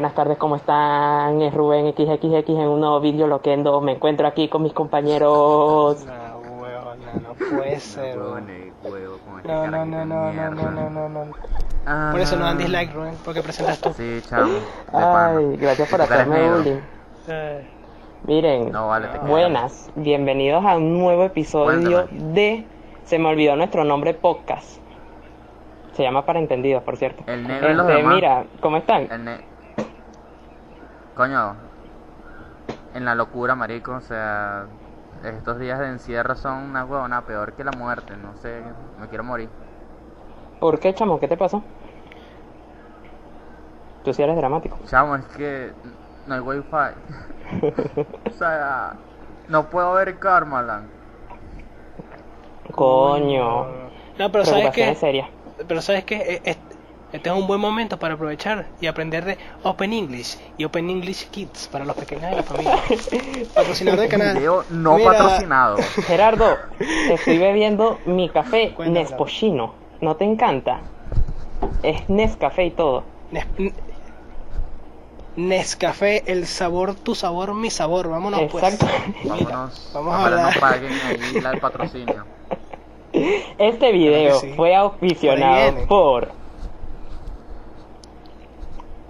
Buenas tardes, ¿cómo están? Es Rubén XXX en un nuevo vídeo loquendo. Me encuentro aquí con mis compañeros. No, huevona, no puede ser. No, este No, no, no, no, no, no, no, no, no. Ah, Por eso no dan dislike, Rubén, porque presentas tú. Sí, pana. Ay, gracias por hacerme bullying. Eh, Miren, No, vale, te quiero. buenas, bienvenidos a un nuevo episodio Cuéntame. de Se me olvidó nuestro nombre podcast. Se llama para entendidos, por cierto. El negro y los Este, demás. mira, ¿cómo están? El ne- Coño, en la locura, marico, o sea, estos días de encierro son una huevona peor que la muerte, no sé, me quiero morir. ¿Por qué, chamo? ¿Qué te pasó? Tú sí eres dramático. Chamo, es que no hay wifi. o sea, no puedo ver Karmaland. Coño. No, pero sabes que, serias. pero sabes que este es un buen momento para aprovechar y aprender de Open English y Open English Kids para los pequeños de la familia. Patrocinador del canal. Video no Mira, patrocinado. Gerardo, estoy bebiendo mi café. Nespochino. ¿No te encanta? Es Nescafé y todo. Nes- Nescafé, el sabor, tu sabor, mi sabor. Vámonos Exacto. pues. Vámonos, vamos a hablar. nos paguen ahí la- el patrocinio. Este video sí. fue Por ahí auspiciado viene. por...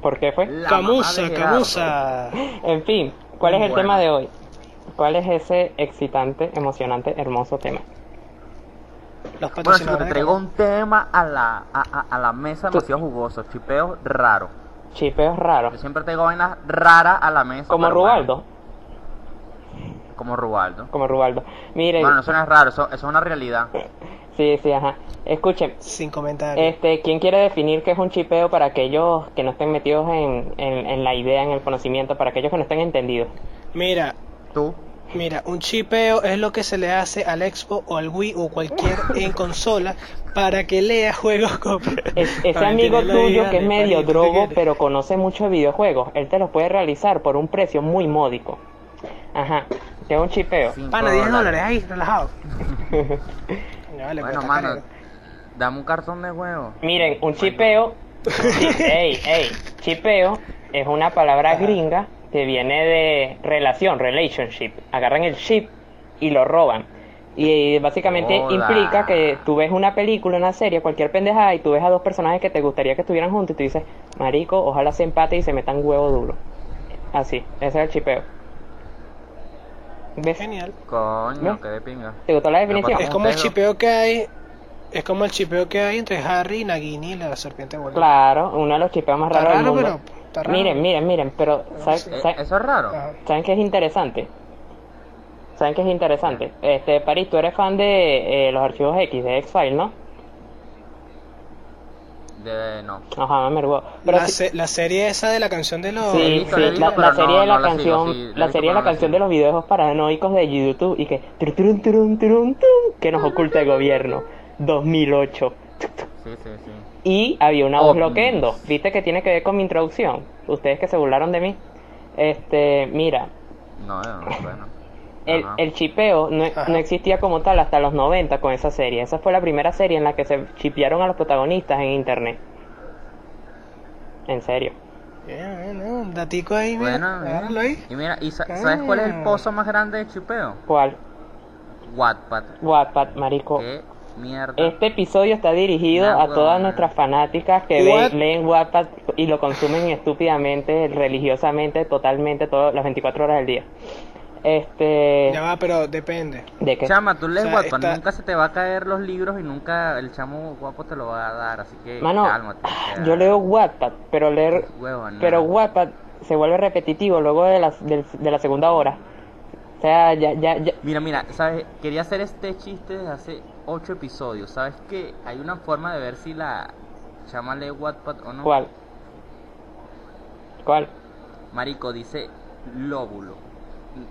¿Por qué fue? La Camusa, camusa. En fin, ¿cuál es el Bueno. tema de hoy? ¿Cuál es ese excitante, emocionante, hermoso tema? Los Bueno, patrocinadores. te traigo un tema a la, a, a- a la mesa demasiado jugoso, chipeo raro. Chipeos raros. Yo siempre traigo vainas raras a la mesa. Como Rubaldo. bueno, como Rubaldo. Como Rubaldo. Miren, Bueno, eso no es raro, eso, eso es una realidad. sí, sí, ajá. Escuchen, Sin comentarios. Este, ¿quién quiere definir qué es un chipeo para aquellos que no estén metidos en, en, en la idea, en el conocimiento, para aquellos que no estén entendidos? Mira, Tú, mira, un chipeo es lo que se le hace al Expo o al Wii o cualquier en consola para que lea juegos con Es- ese amigo tuyo que es medio drogo, pero conoce mucho de videojuegos, él te los puede realizar por un precio muy módico. Ajá, que es un chipeo. Pana, 10 dólares ahí, relajado. Vale, Bueno, pues, mano, dame un cartón de huevo. Miren, un chipeo, ey, ey, chipeo es una palabra gringa que viene de relación, relationship. Agarran el chip y lo roban. Y básicamente implica que tú ves una película, una serie, cualquier pendejada, y tú ves a dos personajes que te gustaría que estuvieran juntos y tú dices, marico, ojalá se empate y se metan huevo duro. Así, ese es el chipeo. ¿Ves? Genial. Coño, qué de pinga. ¿Te gustó la definición? Es como el chipeo que hay. Es como el chipeo que hay entre Harry, Nagini y la serpiente voladora. Claro, uno de los chipeos más Está raros del raro, mundo. pero. Está raro. Miren, miren, miren, pero ¿saben, Eh, Eso es raro. ¿saben qué es interesante? ¿Saben qué es interesante? Este, París, tú eres fan de eh, los archivos X, de X-Files, ¿no? De no. Ajá, me. Pero la, se- la serie esa de la canción de los. Sí, visto, sí, la he visto, la, pero la serie no- de la no la sigo, canción, sí, la serie de la canción de los videos paranoicos de YouTube y que turun, turun, turun, que nos oculta el gobierno 2008. Sí, sí, sí. Y había una voz loquendo. ¿Viste que tiene que ver con mi introducción? Ustedes que se burlaron de mí. Este, mira, No, no, bueno. El, el chipeo no, no existía como tal hasta los 90 con esa serie. Esa fue la primera serie en la que se chipearon a los protagonistas en internet. En serio. Bien, bien, bien, Un datico ahí, mira. Bueno, agárralo ahí. y mira, ¿y sa- sabes cuál es el Ah. pozo más grande de chipeo? ¿Cuál? Wattpad. Wattpad, marico. Qué mierda. Este episodio está dirigido a todas nuestras fanáticas que ven- leen Wattpad y lo consumen estúpidamente, religiosamente, totalmente, todas las 24 horas del día. Este... Ya va, pero depende. ¿De qué? Chama, tú lees O sea, Wattpad, está- nunca se te va a caer los libros y nunca el chamo guapo te lo va a dar, así que Mano, cálmate. sea, yo leo Wattpad, pero leer. Pero Wattpad se vuelve repetitivo luego de la, del- de la segunda hora. O sea, ya, ya, ya. Mira, mira, ¿sabes? Quería hacer este chiste desde hace ocho episodios. ¿Sabes que hay una forma de ver si la chama lee Wattpad o no? ¿Cuál? ¿Cuál? Marico, dice lóbulo.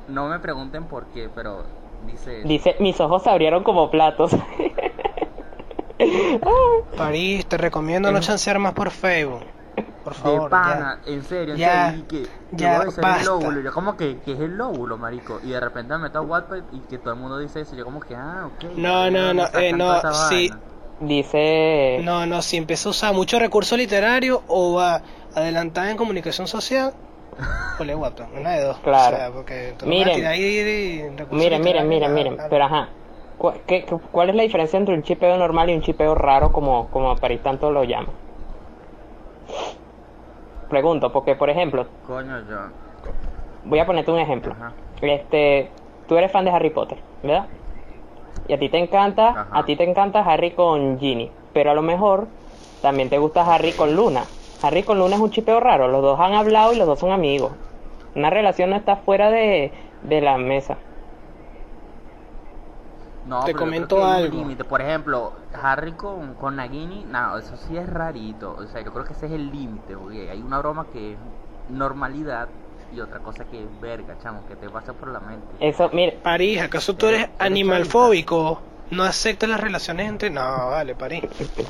No me pregunten por qué, pero dice... Dice, mis ojos se abrieron como platos. París, te recomiendo no chancear más por Facebook. Por De favor. pana, en serio, en Ya, serio, y que ya, yo basta. el lóbulo, yo como que, que es el lóbulo, marico, y de repente me meto a Wattpad y que todo el mundo dice eso, yo como que, ah, ok. No, no, ¿de no, eh, no, vaina? Dice. No, no, si empieza a usar mucho recurso literario o va adelantada en comunicación social o le guapo, una de dos. Claro. O sea, porque tú no Miren. vas a Miren, miren, miren. Pero ajá. ¿Cu- qué- qué- ¿Cuál es la diferencia entre un chipeo normal y un chipeo raro como, como París tanto lo llama? Pregunto, porque por ejemplo, Coño, yo. voy a ponerte un ejemplo. Ajá. Este, tú eres fan de Harry Potter, ¿verdad? Y a ti te encanta, Ajá. a ti te encanta Harry con Ginny, pero a lo mejor también te gusta Harry con Luna. Harry con Luna es un chipeo raro, los dos han hablado y los dos son amigos. Una relación no está fuera de, de la mesa. No, Te comento algo. límite. Por ejemplo, Harry con, con Nagini, no, eso sí es rarito. O sea, yo creo que ese es el límite, porque hay una broma que es normalidad y otra cosa que es verga, chamo, que te pasa por la mente. Eso, mire, París, ¿acaso tú eres Eres animalfóbico? ¿No aceptas las relaciones entre.? No, vale, París.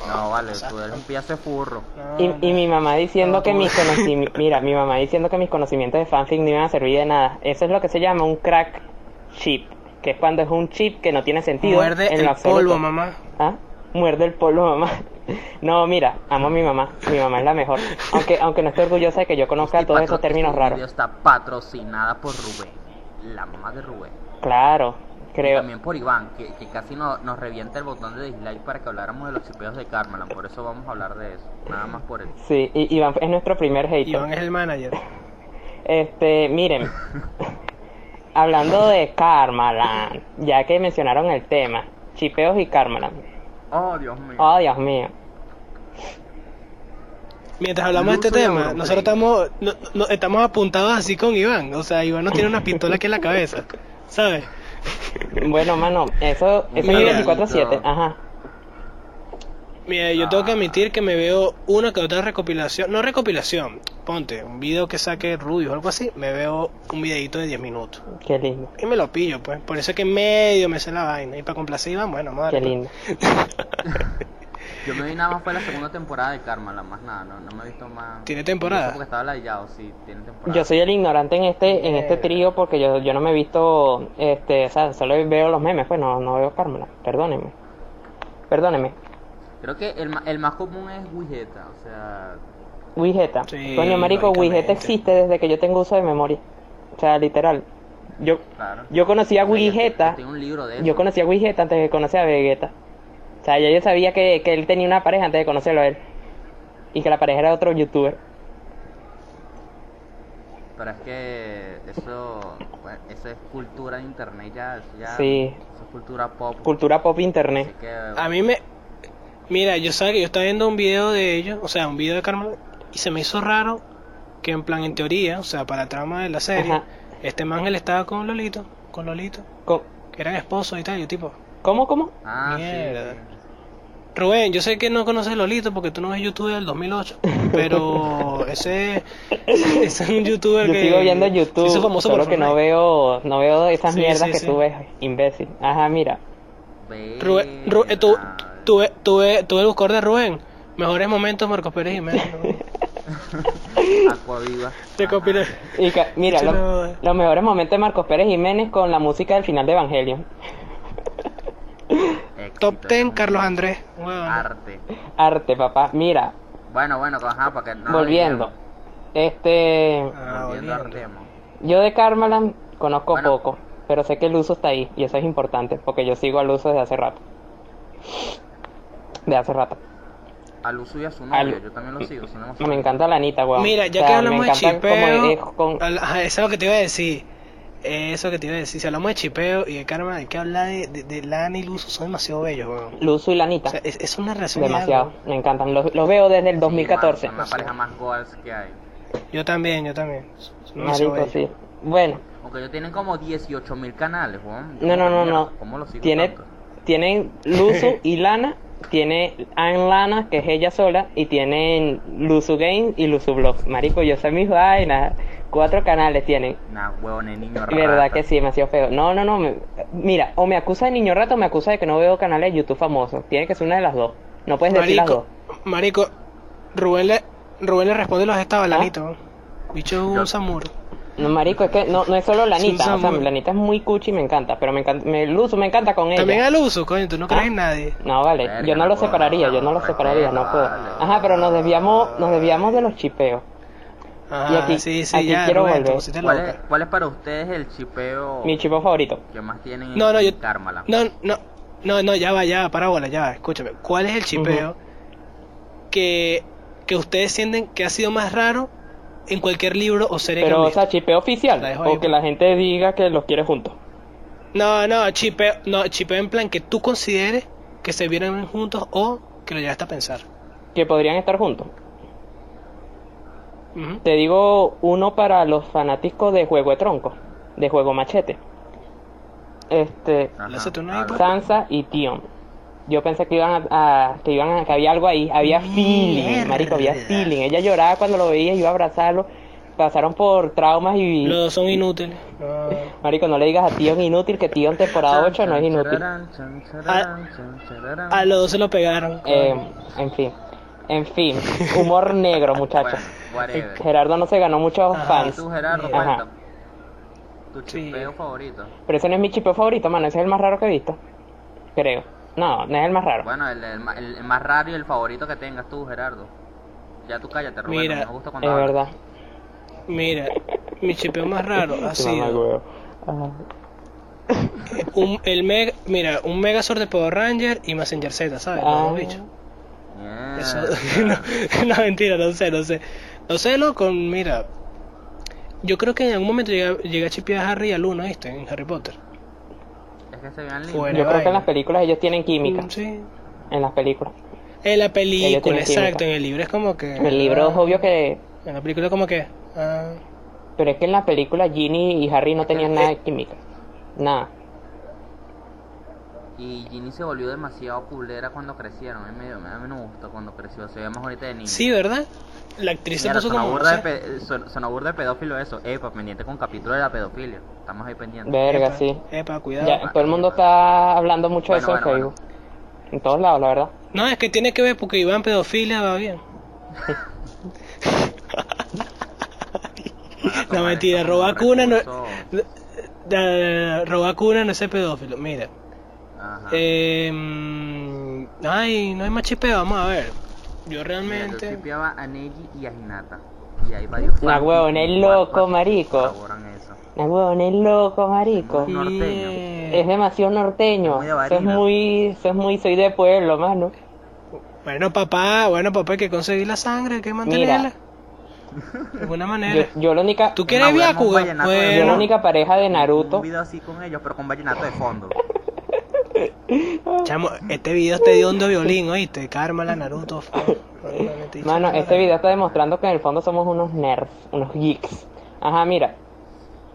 No, vale, tú eres un piazo furro. No, Y, no. y mi mamá diciendo No, que mis conocimientos, mira, mi mamá diciendo que mis conocimientos de fanfic no iban a servir de nada. Eso es lo que se llama un crack chip, que es cuando es un chip que no tiene sentido. Muerde en el lo polvo, mamá. ¿Ah? Muerde el polvo, mamá. No, mira, amo a mi mamá. Mi mamá es la mejor. Aunque, aunque no estoy orgullosa de que yo conozca Este todos esos términos raros. está patrocinada por Rubén, la mamá de Rubén. Claro, Y también por Iván, que, que casi no- nos revienta el botón de dislike para que habláramos de los chipeos de Carmelan. Por eso vamos a hablar de eso. Nada más por él. Sí, y Iván es nuestro primer hater. Iván es el manager. Este, miren, hablando de Karmaland, ya que mencionaron el tema, chipeos y Karmaland. Oh, Dios mío. Oh, Dios mío. Mientras hablamos de este tema, nosotros estamos, no- no- estamos apuntados así con Iván. O sea, Iván no tiene una pistola aquí en la cabeza. ¿Sabes? Bueno, mano, eso, eso es Mira. 24-7, ajá. Mira, yo tengo que admitir que me veo una que otra recopilación, no recopilación, ponte, un video que saque Rubius o algo así, me veo un videito de 10 minutos. Qué lindo, Y me lo pillo, pues. Por eso es que medio me sé la vaina. Y para complacer Iván, bueno, madre. qué lindo. Yo me vi nada más fue la segunda temporada de Carmelan, más nada. No, no me he visto más. ¿Tiene temporada? Porque estaba ladillado, sí, tiene temporada. Yo soy el ignorante en este en este Eh. trío porque yo, yo no me he visto, este, o sea, solo veo los memes, pues no, no veo Carmela. Perdónenme. Perdónenme. Creo que el, ma- el más común es Wigeta, o sea. Wigeta. Sí, Coño, marico. Wigeta existe desde que yo tengo uso de memoria. O sea, literal. Yo Claro. yo conocí a Yo Wigeta. tengo un libro de eso. Yo conocí a Wigeta antes de conocer a Vegeta. O sea, ya yo sabía que, que él tenía una pareja antes de conocerlo a él. Y que la pareja era otro youtuber. Pero es que eso, bueno, eso es cultura de internet ya, eso ya Sí. eso es cultura pop. Cultura pop internet. Así que, A mí me. Mira, yo sabía que yo estaba viendo un video de ellos, o sea, un video de Carmen, y se me hizo raro que, en plan, en teoría, o sea, para la trama de la serie, Ajá. este ángel estaba con Lolito, con Lolito, Co- que eran esposos y tal, y yo tipo, ¿Cómo, cómo? ah, sí, mierda. sí. Rubén, yo sé que no conoces Lolito porque tú no ves YouTube del 2008, pero ese, ese es un youtuber Yo que sigo viendo YouTube, hizo famoso solo por que no veo, no veo esas Sí, mierdas sí, que sí. tú ves, imbécil. Ajá, mira. Rubén, Ru- eh, tú, tú, tú, tú el buscador de Rubén, mejores momentos Marcos Pérez Jiménez. ¿no? Aquaviva. Te Ajá. copié. Y mira, lo- los mejores momentos de Marcos Pérez Jiménez con la música del final de Evangelion. Éxito, Top 10, es Carlos Andrés. Arte. Arte, papá. Mira, Bueno, bueno, ajá, para que no. volviendo. Este, Ah, Volviendo al volviendo. tema. yo de Karmaland conozco Bueno. poco, pero sé que el uso está ahí y eso es importante porque yo sigo al uso desde hace rato. De hace rato. Al uso y a su Al- novio, yo también lo sigo. son Me demasiado- encanta la Anita, weón. Mira, ya O sea, que hablamos me de encanta como chipeo, es con- eso es lo que te iba a decir. Eso que te iba a decir. Si hablamos de chipeo y de karma, hay que hablar de, de, de Lana y Luzo. Son demasiado bellos, weón. Luzu y la O Anita. sea, es, es una relación de Demasiado, me encantan. Los, los veo desde el Sí, 2014. mano, son la pareja más goals que hay. Yo también, yo también. Son Marico, sí. Bueno, Aunque ellos tienen como 18 mil canales, weón. no, no, no, no. ¿Cómo lo sigo Tiene, tanto? tienen Luzu y Lana. Tiene Ann Lana, que es ella sola. Y tienen Luzu Games y Luzu Vlogs. Marico, yo sé mis vainas. Cuatro canales tienen. Nah, niño Verdad rata. que sí, demasiado feo. No, no, no. me- mira, o me acusa de niño rato o me acusa de que no veo canales de YouTube famosos. Tiene que ser una de las dos. No puedes decir las dos. Marico, marico, Rubén le, Rubén le responde los estados a ¿Ah? Bicho es Yo- un samuro. No, marico, es que no, no es solo Lanita. Susan O sea, Boyle. Lanita es muy cuchi y me encanta. Pero me encanta, me, el uso me encanta con ella. También al uso, coño, tú no crees en nadie. No, vale, Verga, yo no lo separaría, yo no lo separaría, no puedo. Ajá, pero nos desviamos, nos desviamos de los chipeos. Ajá, Y aquí- sí, sí, aquí ya, quiero Rubén, volver. pusiste ¿Cuál loca. es, ¿Cuál es para ustedes el chipeo Mi chipeo favorito. que más tienen No, no, en yo. Karmala? No, no, no, no, ya va, ya va, parábola, ya va, escúchame. ¿Cuál es el chipeo que, que ustedes sienten que ha sido más raro en cualquier libro o serie que Pero, han o sea, chipeo oficial. La ahí, O que pues. la gente diga que los quiere juntos. No, no, chipeo, no, chipeo en plan que tú consideres que se vieron juntos o que lo llegaste a pensar. Que podrían estar juntos. Te digo uno para los fanáticos de Juego de Tronco. De Juego Machete. Este, Ajá, pues. Sansa y Tion. Yo pensé que iban a, a- que iban a, que había algo ahí, había feeling, marico, había feeling. Ella lloraba cuando lo veía, iba a abrazarlo. Pasaron por traumas y Los dos son inútiles. Marico, no le digas a Tion inútil que Tion temporada 8 no es inútil. A los dos se lo pegaron. Eh, en fin, en fin, humor negro, muchachos. Bueno, whatever. Gerardo no se ganó muchos Ajá. ¿Y fans, tú, Gerardo, Ajá. Tu Sí. chipeo favorito. pero ese no es mi chipeo favorito, mano, ese es el más raro que he visto. Creo. No, no es el más raro. Bueno, el, el, el- el más raro y el favorito que tengas tú, Gerardo. Ya tú cállate, Roberto, Mira, me gusta cuando es hablas. verdad. Mira, mi chipeo más raro ha sido un, el mega, mira, un Megazord de Power Ranger y Messenger Z, ¿sabes? Ah. Los bichos. Yeah. Eso, no, no, mentira, no sé, no sé. No sé, loco, mira. Yo creo que en algún momento llegué, llegué a chipear a Harry y al Uno, ¿viste? En Harry Potter. Es que se vean lindos. Fuera. Yo creo que en las películas ellos tienen química. Sí. En las películas. En la película, exacto. química. En el libro es como que. En el libro es ah, obvio que. En la película, como que. ah, Pero es que en la película Ginny y Harry no tenían nada de química. Nada. Y Ginny se volvió demasiado culera cuando crecieron. A mí, me- a mí no me gusta cuando creció. Se ve más ahorita de niño. sí, ¿verdad? La actriz se Mira, puso sonó como. burda, de pe- son- burda de pedófilo eso. Epa, pendiente con capítulo de la pedofilia. Estamos ahí pendientes. Verga, Epa, sí. Epa, cuidado. Ya, todo el mundo está hablando mucho de Bueno, eso en bueno, Facebook. En todos lados, la verdad. No, es que tiene que ver porque Iván pedofilia va bien. no, mentira, roba cuna no. Da- Roba cuna no es pedófilo. Mira. Ajá. Eh, mm, ay, no hay más chipeo, vamos a ver. Yo Mira, yo realmente. chipeaba a Neji y a Hinata. Y hay varios Nah, fans huevón, es loco, marico. El huevón es loco, marico. Muy norteño. Es demasiado norteño. Eso es muy, eso es muy, soy de pueblo, mano. Bueno, papá, bueno, papá, hay que conseguir la sangre, hay que mantenerla. De alguna manera. yo la única, ¿Tú quieres No, yo la única pareja de Naruto. Un video así con ellos, pero con vallenato de fondo. chamo, este video es de hondo violín, oíste. Karma, Naruto. Mano, este video está demostrando que en el fondo somos unos nerds, unos geeks. Ajá, mira,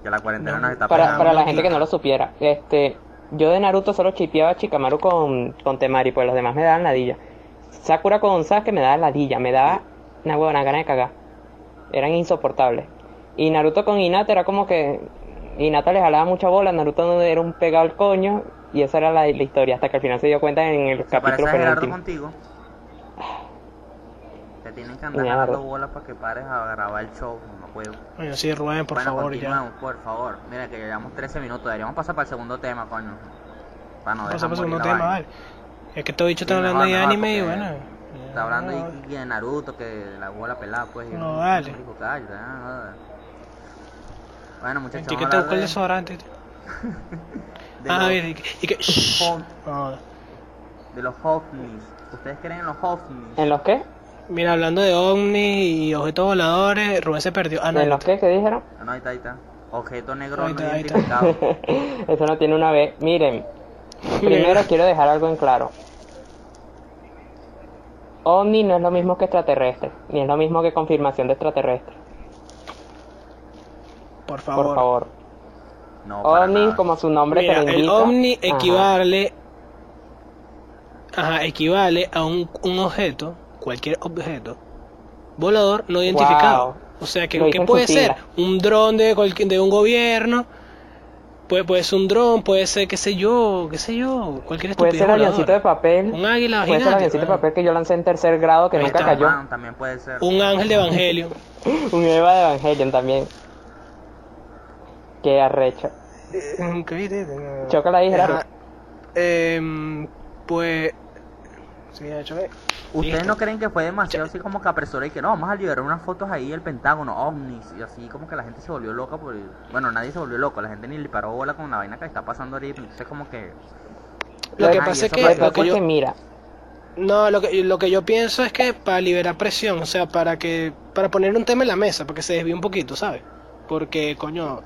Que la cuarentena está para, para la gente que no lo supiera, este, yo de Naruto solo chipeaba a Chikamaru con, con Temari, pues los demás me daban ladilla. Sakura con Sasuke me daba ladilla, me daba una huevona gana de cagar. Eran insoportables. Y Naruto con Hinata era como que Hinata le jalaba mucha bola, Naruto no era un pegado al coño, y esa era la, la historia, hasta que al final se dio cuenta en el ¿Se parece capítulo a Gerardo penúltimo. contigo? Te tienen que andar jalando bolas para que pares a grabar el show. No puedo. Coño, sí, Rubén, por bueno, favor, ya. por favor. Mira que ya llevamos 13 minutos. Deberíamos pasar para el segundo tema, coño. Para no Vamos dejar a pasar morir un la tema, vale. Es que estos bichos Sí, están hablando de anime y bueno. Está hablando y, y de Naruto, que la bola pelada, pues. y- No, vale. Marico, cállate, ah, nada. Bueno, muchachos, ¿Y qué te a buscó el hablar desodorante? de, Ah, los, mira, y que. y que- No. de los ovnis. ¿Ustedes creen en los ovnis? ¿En los qué? Mira, hablando de ovnis y objetos voladores, Rubén se perdió. Ah, no. ¿En los qué? ¿Qué dijeron? Ah, no, ahí está, ahí está. Objeto negro Ahí no ahí identificado. Eso no tiene una vez. Miren, primero quiero dejar algo en claro. OVNI no es lo mismo que extraterrestre, ni es lo mismo que confirmación de extraterrestre. Por favor. Por favor. No, para OVNI, nada. como su nombre Mira, lo el indica. Ajá. equivale. Ajá, equivale a un, un objeto, cualquier objeto, volador no identificado. Wow. O sea, que Lo ¿qué puede ser? Un dron de, cualquier- de un gobierno. Puede, puede ser un dron, puede ser, qué sé yo, qué sé yo, cualquier Puede ser avioncito de papel. Un águila Puede ser gigante, avioncito de papel que yo lancé en tercer grado que Ahí nunca está. cayó. También puede ser. Un ángel de evangelio. Un Eva de Evangelion también. Qué arrecho. Eh, ¿Qué viste? No. Chócala ahí, Gerardo. Em, pues. Sí, ya choqué. ¿Ustedes Listo. no creen que fue demasiado así como que apresurado y que no, vamos a liberar unas fotos ahí del Pentágono, ovnis, y así como que la gente se volvió loca por... Bueno, nadie se volvió loco, la gente ni le paró bola con la vaina que está pasando ahorita, entonces como que... Lo que pasa es que. Lo que yo, mira, no, lo que, lo que yo pienso es que para liberar presión, o sea, para que. Para poner un tema en la mesa, para que se desvíe un poquito, ¿sabes? Porque, coño.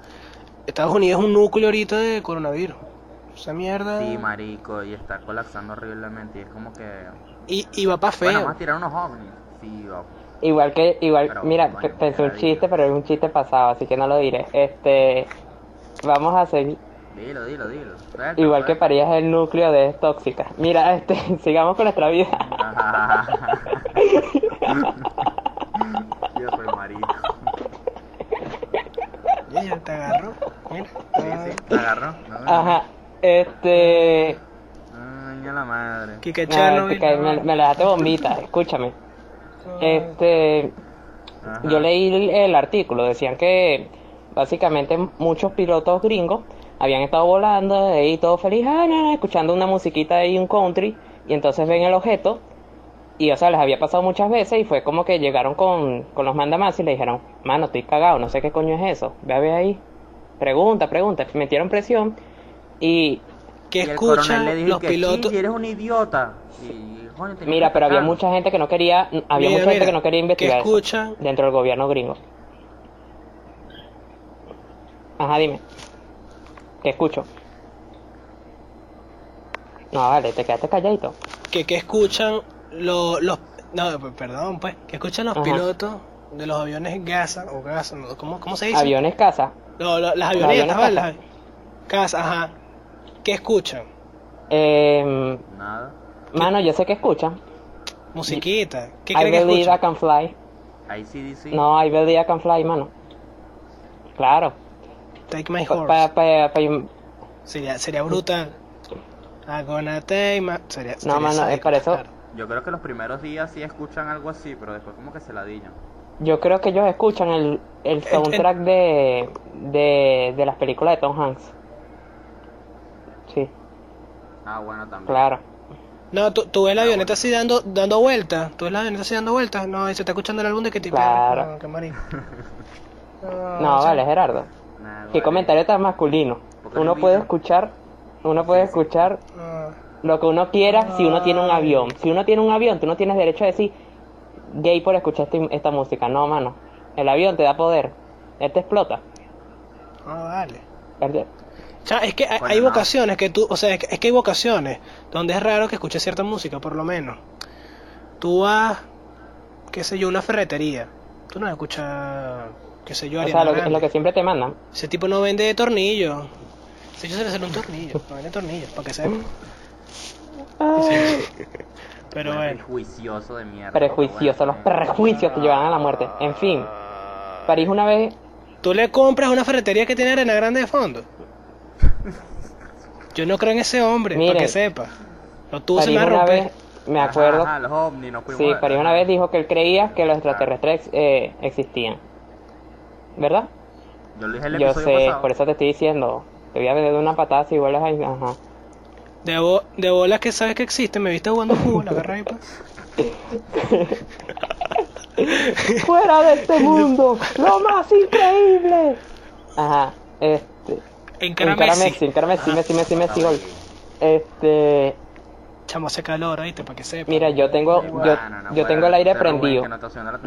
Estados Unidos es un núcleo ahorita de coronavirus. Esa mierda. Sí, marico, y está colapsando horriblemente, y es como que... Y, y va para Bueno, feo. vamos a tirar unos ovnis. Sí, va. igual que, igual, Pero, mira, pensé un chiste, pero es un chiste pasado, así que no lo diré. Este, vamos a seguir. Dilo, dilo, dilo. Suelta, Igual que suelta. París es el núcleo de tóxica. Mira, este, sigamos con nuestra vida. Yo soy marico. Ya, ya te agarro. Mira. Sí, sí, te agarró. No, Ajá, este, Ay, a la madre. Kike este, me, me la dejaste bombita, escúchame. Este, Ajá. yo leí el, el artículo, decían que básicamente muchos pilotos gringos habían estado volando ahí todo feliz, ah, no, no, escuchando una musiquita ahí, un country, y entonces ven el objeto, y o sea, les había pasado muchas veces, y fue como que llegaron con, con los mandamás y le dijeron, mano, estoy cagado, no sé qué coño es eso, ve a ver ahí, pregunta, pregunta, metieron presión, y Que Y escuchan le dijo los que, pilotos. "Sí, eres un idiota. Y, tenía mira, que pero había mucha gente que no quería, había Mira, mucha gente mira, que no quería investigar eso escuchan. dentro del gobierno gringo. Ajá, dime. ¿Qué escucho? No, vale, te quedaste calladito. que, que escuchan lo- los no perdón pues que escuchan los Ajá. pilotos de los aviones Gaza o Gaza no, ¿cómo, cómo se dice? Aviones casa. No, lo- las Los avionetas aviones ¿vale? Gaza ajá ¿qué escuchan? Eh, Nada. mano, yo sé que escuchan. musiquita ¿qué I creen que believe I escuchan? can fly. ICDC. No, I believe I can fly, mano. Claro. Take my Pa, horse pa- pa- pa- sería, sería brutal I'm gonna take my sería, No, sería mano, es para eso- claro. Yo creo que los primeros días sí escuchan algo así, pero después como que se ladillan. yo creo que ellos escuchan el, el soundtrack de, de, de las películas de Tom Hanks. Ah, bueno, también. claro. no tú, tú ves la Ah, avioneta así dando dando vueltas tú ves la avioneta así dando vueltas no y se está escuchando el álbum de Katy Perry Claro. no, qué marico No, vale, Gerardo. Nah, Qué vale. comentario tan masculino. Porque Uno puede escuchar, uno puede escuchar no. lo que uno quiera si uno tiene un avión. Si uno tiene un avión, tú no tienes derecho a decir gay por escuchar este- esta música. No, mano. El avión te da poder. Él te explota. no vale Él te- sea, es que hay, Bueno, hay no. vocaciones que tú, o sea, es que, es que hay vocaciones donde es raro que escuches cierta música, por lo menos. Tú vas, qué sé yo, a una ferretería. Tú no escuchas, qué sé yo, O Ariana sea, lo, que- lo que siempre te mandan. Ese tipo no vende tornillos. Ese yo se le hace un tornillo, no vende tornillos, para que sepa. Pero Buen bueno. Prejuicioso de mierda. Prejuiciosos, los prejuicios te llevan a la muerte. En fin. París una vez Tú le compras una ferretería que tiene arena grande de fondo. Yo no creo en ese hombre, para que sepa. Lo tuvo se me va a una romper. vez, me acuerdo, Ajá, ajá, los ovnis, no sí, a- París una vez dijo que él creía que los extraterrestres ex- eh, existían. ¿Verdad? Yo lo dije el Yo episodio sé, pasado. por eso te estoy diciendo. Te voy a ver de una patada si vuelves ahí. Ajá. De, bo- de bolas que sabes que existe, me viste jugando fútbol, agarra ahí, pues. ¡Fuera de este mundo! ¡Lo más increíble! Ajá, este. Encara Messi. Encara Messi, Messi, Messi, Messi, gol. Este. Chamo, hace calor, ¿oíste? Para que sepa. Mira, yo tengo, yo, Bueno, no, yo tengo el aire prendido.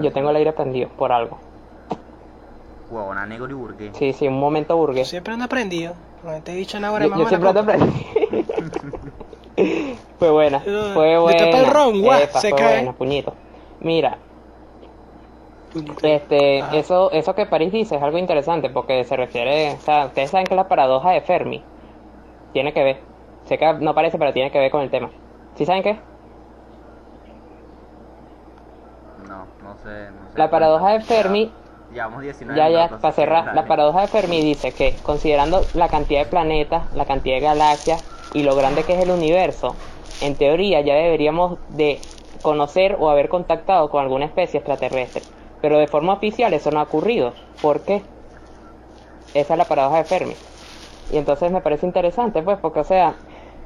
Yo tengo el aire prendido por algo. Huevona, negro y burgués. Sí, sí, un momento burgués. Siempre ando aprendido. No te he dicho nada ahora Yo, más yo siempre ando prendido. fue buena, fue buena. tapa el ron, guau, se fue cae. buena, puñito. Mira. Este, Ajá. eso, eso que París dice es algo interesante porque se refiere, o sea, ustedes saben que la paradoja de Fermi tiene que ver. Sé que no parece, pero tiene que ver con el tema. ¿Sí saben qué? No, no sé, no sé. La paradoja de Fermi Llevamos 19 Ya, ya, minutos, para cerrar, la paradoja de Fermi dice que considerando la cantidad de planetas, la cantidad de galaxias y lo grande que es el universo, en teoría ya deberíamos de conocer o haber contactado con alguna especie extraterrestre. Pero de forma oficial eso no ha ocurrido. ¿Por qué? esa es la paradoja de Fermi. Y entonces me parece interesante, pues, porque, o sea,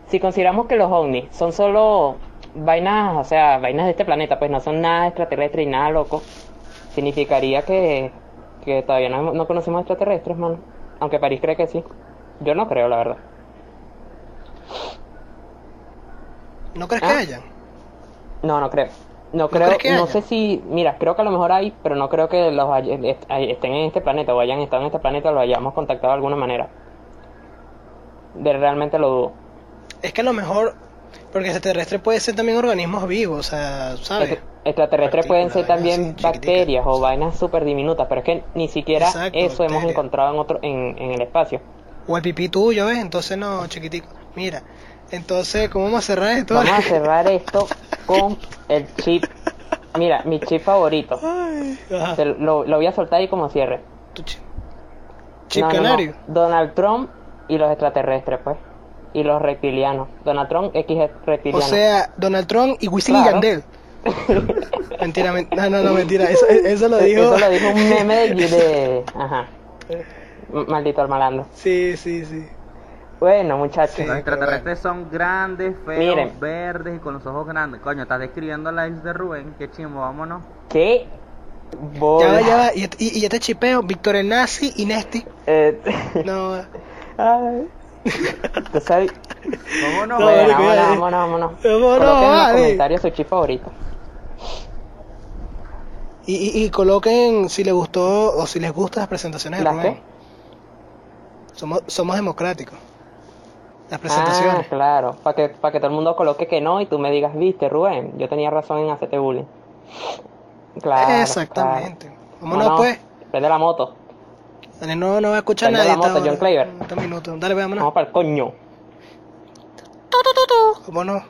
si consideramos que los ovnis son solo vainas, o sea, vainas de este planeta, pues no son nada extraterrestre y nada loco, significaría que, que todavía no, no conocemos extraterrestres, mano. Aunque París cree que sí. Yo no creo, la verdad. ¿No crees ¿Ah? que hayan? No, no creo. No ¿No creo, no haya? sé si, mira, creo que a lo mejor hay, pero no creo que los estén en este planeta o hayan estado en este planeta o lo hayamos contactado de alguna manera. De realmente lo dudo. Es que a lo mejor, porque extraterrestre puede ser también organismos vivos, o sea, ¿sabes? Extra- Extraterrestres pueden ser también bacterias o vainas súper diminutas, pero es que ni siquiera Exacto, eso hemos encontrado en otro en, en el espacio. O el pipí tuyo, ¿ves? Entonces no, chiquitico. Mira, entonces, ¿cómo vamos a cerrar esto? Vamos a cerrar esto con el chip. Mira, mi chip favorito. Ay, lo, lo voy a soltar ahí como cierre. Tu chip. Chip No, no, no. canario. Donald Trump y los extraterrestres, pues. Y los reptilianos. Donald Trump, X es O reptiliano. sea, Donald Trump y Wisin y Claro. Yandel. mentira, men- no, no, no, mentira. Eso, eso lo dijo. Eso lo dijo un meme de... de- Ajá. M- Maldito el malandro. Sí, sí, sí. Bueno, muchachos. Sí. Los extraterrestres son grandes, feos, Miren. verdes y con los ojos grandes. Coño, estás describiendo la isla de Rubén. Qué chimbo, vámonos. ¿Qué? Ya va, ya va. Y, y, y ya te chipeo. Víctor el Nazi y Nesti. Eh, No, Ay. Tú sabes- Vámonos. No, Bueno, vale, vámonos, vámonos, vámonos. Vámonos, Coloquen en los comentarios su chip favorito. Y, y, y coloquen si les gustó o si les gustan las presentaciones de ¿Las Rubén. qué? Somos, somos democráticos. Las Ah, presentaciones. claro. Para que, para que todo el mundo coloque que no y tú me digas, viste, Rubén, yo tenía razón en hacerte bullying. Claro. Exactamente. claro. Vámonos pues. Prende la moto. Dale, no, no va a escuchar Prende nadie. la moto, John. Claver. Este minuto. Dale, vámonos. Vamos para el coño. Vámonos.